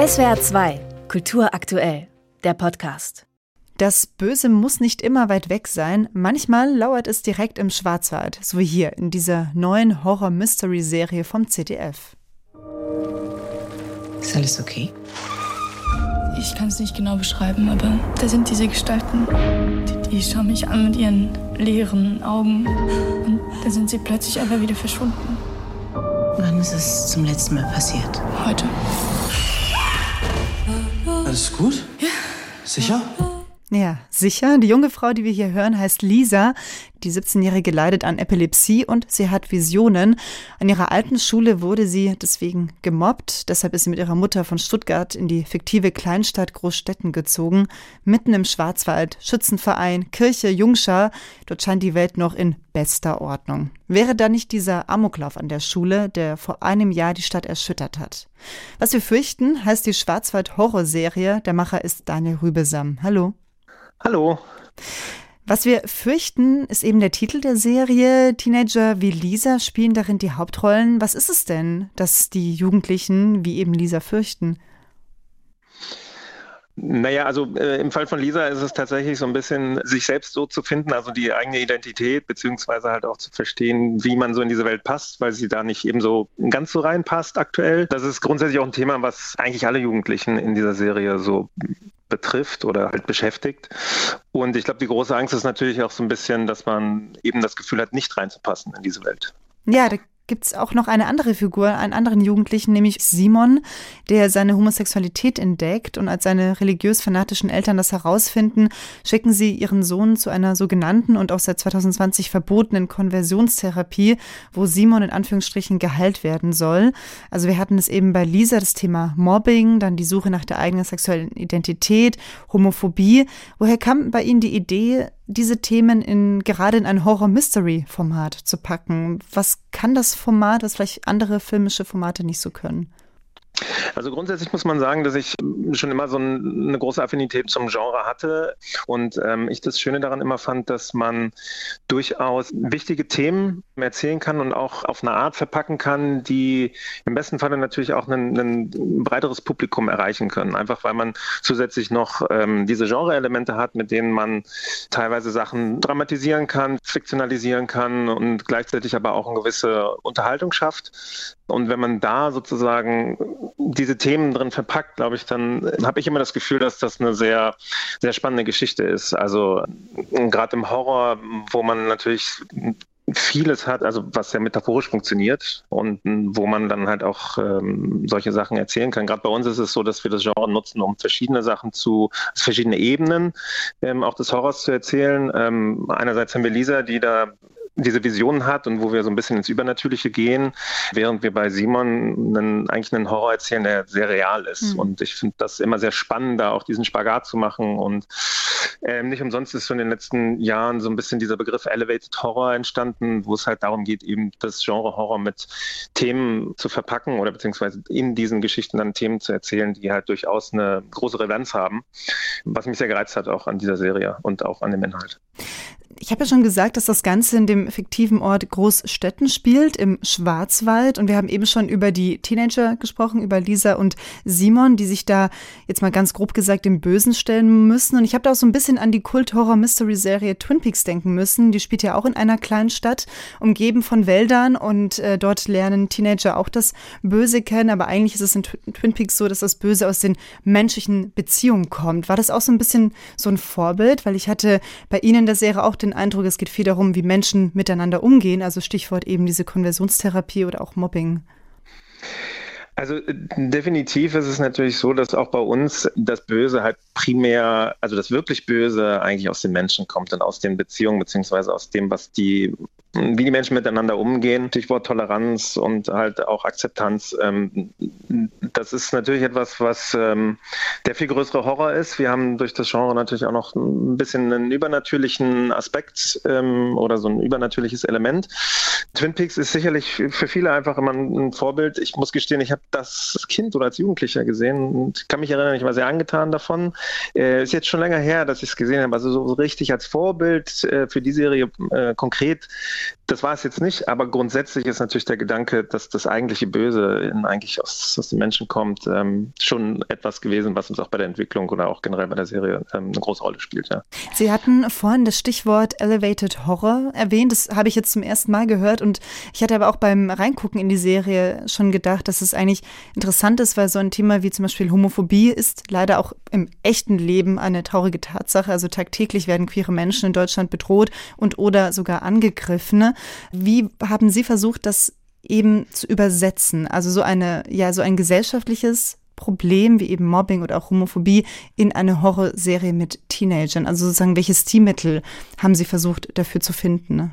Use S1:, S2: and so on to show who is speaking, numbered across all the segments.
S1: SWR 2, Kultur aktuell, der Podcast.
S2: Das Böse muss nicht immer weit weg sein. Manchmal lauert es direkt im Schwarzwald, so wie hier in dieser neuen Horror-Mystery-Serie vom ZDF.
S3: Ist alles okay?
S4: Ich kann es nicht genau beschreiben, aber da sind diese Gestalten. Die, die schauen mich an mit ihren leeren Augen. Und dann sind sie plötzlich einfach wieder verschwunden.
S3: Wann ist es zum letzten Mal passiert?
S4: Heute.
S5: Alles gut?
S4: Ja.
S5: Sicher?
S2: Ja, sicher. Die junge Frau, die wir hier hören, heißt Lisa. Die 17-Jährige leidet an Epilepsie und sie hat Visionen. An ihrer alten Schule wurde sie deswegen gemobbt. Deshalb ist sie mit ihrer Mutter von Stuttgart in die fiktive Kleinstadt Großstetten gezogen. Mitten im Schwarzwald, Schützenverein, Kirche, Jungschar. Dort scheint die Welt noch in bester Ordnung. Wäre da nicht dieser Amoklauf an der Schule, der vor einem Jahr die Stadt erschüttert hat? Was wir fürchten, heißt die Schwarzwald-Horrorserie. Der Macher ist Daniel Rübesam. Hallo.
S6: Hallo.
S2: Was wir fürchten, ist eben der Titel der Serie. Teenager wie Lisa spielen darin die Hauptrollen. Was ist es denn, dass die Jugendlichen wie eben Lisa fürchten?
S6: Naja, also äh, im Fall von Lisa ist es tatsächlich so ein bisschen, sich selbst so zu finden, also die eigene Identität, beziehungsweise halt auch zu verstehen, wie man so in diese Welt passt, weil sie da nicht eben so ganz so reinpasst aktuell. Das ist grundsätzlich auch ein Thema, was eigentlich alle Jugendlichen in dieser Serie so betrifft oder halt beschäftigt. Und ich glaube, die große Angst ist natürlich auch so ein bisschen, dass man eben das Gefühl hat, nicht reinzupassen in diese Welt.
S2: Ja, da gibt es auch noch eine andere Figur, einen anderen Jugendlichen, nämlich Simon, der seine Homosexualität entdeckt und als seine religiös-fanatischen Eltern das herausfinden, schicken sie ihren Sohn zu einer sogenannten und auch seit 2020 verbotenen Konversionstherapie, wo Simon in Anführungsstrichen geheilt werden soll. Also wir hatten es eben bei Lisa das Thema Mobbing, dann die Suche nach der eigenen sexuellen Identität, Homophobie. Woher kam bei Ihnen die Idee, diese Themen in, gerade in ein Horror-Mystery-Format zu packen? Was kann das Format, was vielleicht andere filmische Formate nicht so können?
S6: Also grundsätzlich muss man sagen, dass ich schon immer so eine große Affinität zum Genre hatte und ähm, ich das Schöne daran immer fand, dass man durchaus wichtige Themen erzählen kann und auch auf eine Art verpacken kann, die im besten Falle natürlich auch ein, ein breiteres Publikum erreichen können. Einfach weil man zusätzlich noch ähm, diese Genre-Elemente hat, mit denen man teilweise Sachen dramatisieren kann, fiktionalisieren kann und gleichzeitig aber auch eine gewisse Unterhaltung schafft. Und wenn man da sozusagen diese Themen drin verpackt, glaube ich, dann habe ich immer das Gefühl, dass das eine sehr, sehr spannende Geschichte ist. Also gerade im Horror, wo man natürlich vieles hat, also was ja metaphorisch funktioniert und wo man dann halt auch ähm, solche Sachen erzählen kann. Gerade bei uns ist es so, dass wir das Genre nutzen, um verschiedene Sachen zu, also verschiedene Ebenen ähm, auch des Horrors zu erzählen. Ähm, einerseits haben wir Lisa, die da diese Visionen hat und wo wir so ein bisschen ins Übernatürliche gehen, während wir bei Simon einen, eigentlich einen Horror erzählen, der sehr real ist. Mhm. Und ich finde das immer sehr spannend, da auch diesen Spagat zu machen. Und ähm, nicht umsonst ist so in den letzten Jahren so ein bisschen dieser Begriff Elevated Horror entstanden, wo es halt darum geht, eben das Genre Horror mit Themen zu verpacken oder beziehungsweise in diesen Geschichten dann Themen zu erzählen, die halt durchaus eine große Relevanz haben, was mich sehr gereizt hat auch an dieser Serie und auch an dem Inhalt.
S2: Ich habe ja schon gesagt, dass das Ganze in dem fiktiven Ort Großstetten spielt, im Schwarzwald. Und wir haben eben schon über die Teenager gesprochen, über Lisa und Simon, die sich da jetzt mal ganz grob gesagt dem Bösen stellen müssen. Und ich habe da auch so ein bisschen an die Kult-Horror-Mystery-Serie Twin Peaks denken müssen. Die spielt ja auch in einer kleinen Stadt, umgeben von Wäldern. Und äh, dort lernen Teenager auch das Böse kennen. Aber eigentlich ist es in Twin Peaks so, dass das Böse aus den menschlichen Beziehungen kommt. War das auch so ein bisschen so ein Vorbild? Weil ich hatte bei Ihnen in der Serie auch den Eindruck, es geht viel darum, wie Menschen miteinander umgehen. Also Stichwort eben diese Konversionstherapie oder auch Mobbing.
S6: Also äh, definitiv ist es natürlich so, dass auch bei uns das Böse halt primär, also das wirklich Böse eigentlich aus den Menschen kommt und aus den Beziehungen beziehungsweise aus dem, was die wie die Menschen miteinander umgehen, Stichwort Toleranz und halt auch Akzeptanz. Ähm, das ist natürlich etwas, was ähm, der viel größere Horror ist. Wir haben durch das Genre natürlich auch noch ein bisschen einen übernatürlichen Aspekt ähm, oder so ein übernatürliches Element. Twin Peaks ist sicherlich für viele einfach immer ein Vorbild. Ich muss gestehen, ich habe das Kind oder als Jugendlicher gesehen und kann mich erinnern, ich war sehr angetan davon. Äh, ist jetzt schon länger her, dass ich es gesehen habe. Also so richtig als Vorbild äh, für die Serie äh, konkret, das war es jetzt nicht, aber grundsätzlich ist natürlich der Gedanke, dass das eigentliche Böse in, eigentlich aus, aus den Menschen kommt, ähm, schon etwas gewesen, was uns auch bei der Entwicklung oder auch generell bei der Serie ähm, eine große Rolle spielt. Ja.
S2: Sie hatten vorhin das Stichwort Elevated Horror erwähnt. Das habe ich jetzt zum ersten Mal gehört und ich hatte aber auch beim Reingucken in die Serie schon gedacht, dass es eigentlich interessant ist, weil so ein Thema wie zum Beispiel Homophobie ist leider auch im echten Leben eine traurige Tatsache. Also tagtäglich werden queere Menschen in Deutschland bedroht und oder sogar angegriffen. Wie haben Sie versucht, das eben zu übersetzen? Also so eine, ja, so ein gesellschaftliches Problem wie eben Mobbing oder auch Homophobie in eine Horrorserie mit Teenagern? Also sozusagen, welches Stilmittel haben Sie versucht dafür zu finden?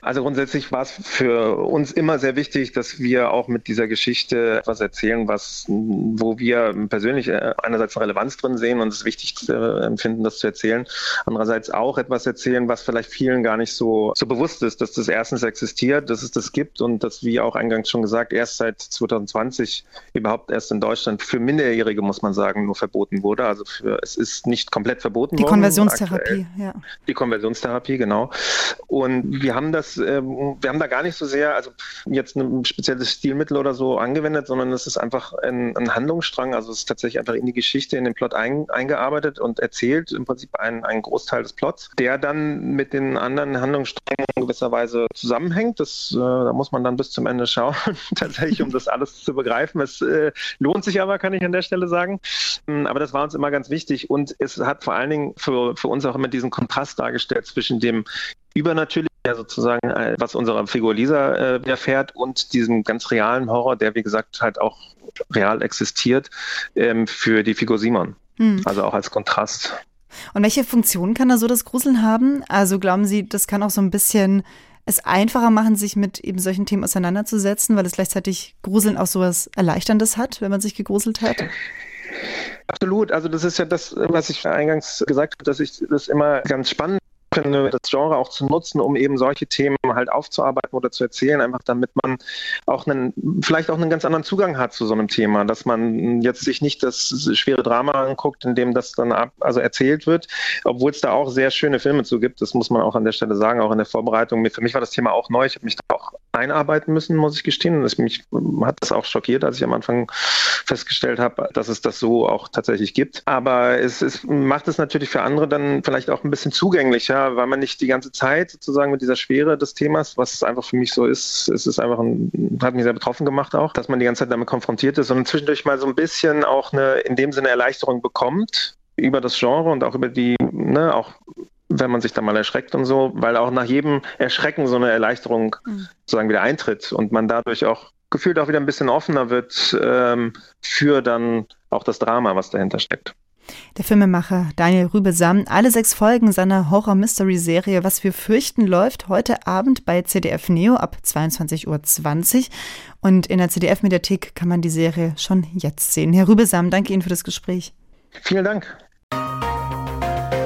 S6: Also grundsätzlich war es für uns immer sehr wichtig, dass wir auch mit dieser Geschichte etwas erzählen, was, wo wir persönlich äh, einerseits eine Relevanz drin sehen und es wichtig äh, empfinden, das zu erzählen. Andererseits auch etwas erzählen, was vielleicht vielen gar nicht so, so bewusst ist, dass das erstens existiert, dass es das gibt und dass, wie auch eingangs schon gesagt, erst seit 2020 überhaupt erst in Deutschland für Minderjährige, muss man sagen, nur verboten wurde. Also für, es ist nicht komplett verboten
S2: die
S6: worden.
S2: Die Konversionstherapie, ja.
S6: Die Konversionstherapie, genau. Und wir haben das, ähm, wir haben da gar nicht so sehr, also jetzt ein spezielles Stilmittel oder so angewendet, sondern es ist einfach ein, ein Handlungsstrang, also es ist tatsächlich einfach in die Geschichte, in den Plot ein, eingearbeitet und erzählt im Prinzip einen, einen Großteil des Plots, der dann mit den anderen Handlungssträngen in gewisser Weise zusammenhängt. Das, äh, da muss man dann bis zum Ende schauen, tatsächlich, um das alles zu begreifen. Es äh, lohnt sich aber, kann ich an der Stelle sagen. Ähm, aber das war uns immer ganz wichtig und es hat vor allen Dingen für, für uns auch immer diesen Kontrast dargestellt zwischen dem übernatürlich ja sozusagen, äh, was unserer Figur Lisa äh, widerfährt und diesem ganz realen Horror, der wie gesagt halt auch real existiert, ähm, für die Figur Simon. Hm. Also auch als Kontrast.
S2: Und welche Funktion kann da so das Gruseln haben? Also glauben Sie, das kann auch so ein bisschen es einfacher machen, sich mit eben solchen Themen auseinanderzusetzen, weil es gleichzeitig Gruseln auch so was Erleichterndes hat, wenn man sich gegruselt hat?
S6: Absolut. Also das ist ja das, was ich eingangs gesagt habe, dass ich das immer ganz spannend finde, das Genre auch zu nutzen, um eben solche Themen halt aufzuarbeiten oder zu erzählen, einfach damit man auch einen, vielleicht auch einen ganz anderen Zugang hat zu so einem Thema, dass man jetzt sich nicht das schwere Drama anguckt, in dem das dann ab, also erzählt wird, obwohl es da auch sehr schöne Filme zu gibt, das muss man auch an der Stelle sagen, auch in der Vorbereitung. Für mich war das Thema auch neu, ich habe mich da einarbeiten müssen, muss ich gestehen. Und mich hat das auch schockiert, als ich am Anfang festgestellt habe, dass es das so auch tatsächlich gibt. Aber es, es macht es natürlich für andere dann vielleicht auch ein bisschen zugänglicher, weil man nicht die ganze Zeit sozusagen mit dieser Schwere des Themas, was einfach für mich so ist, es ist einfach ein, hat mich sehr betroffen gemacht auch, dass man die ganze Zeit damit konfrontiert ist und zwischendurch mal so ein bisschen auch eine, in dem Sinne Erleichterung bekommt über das Genre und auch über die, ne, auch wenn man sich da mal erschreckt und so, weil auch nach jedem Erschrecken so eine Erleichterung mhm. sozusagen wieder eintritt und man dadurch auch gefühlt auch wieder ein bisschen offener wird ähm, für dann auch das Drama, was dahinter steckt.
S2: Der Filmemacher Daniel Rübesam, alle sechs Folgen seiner Horror-Mystery-Serie Was wir fürchten läuft heute Abend bei CDF Neo ab 22.20 Uhr. Und in der CDF-Mediathek kann man die Serie schon jetzt sehen. Herr Rübesam, danke Ihnen für das Gespräch.
S6: Vielen Dank.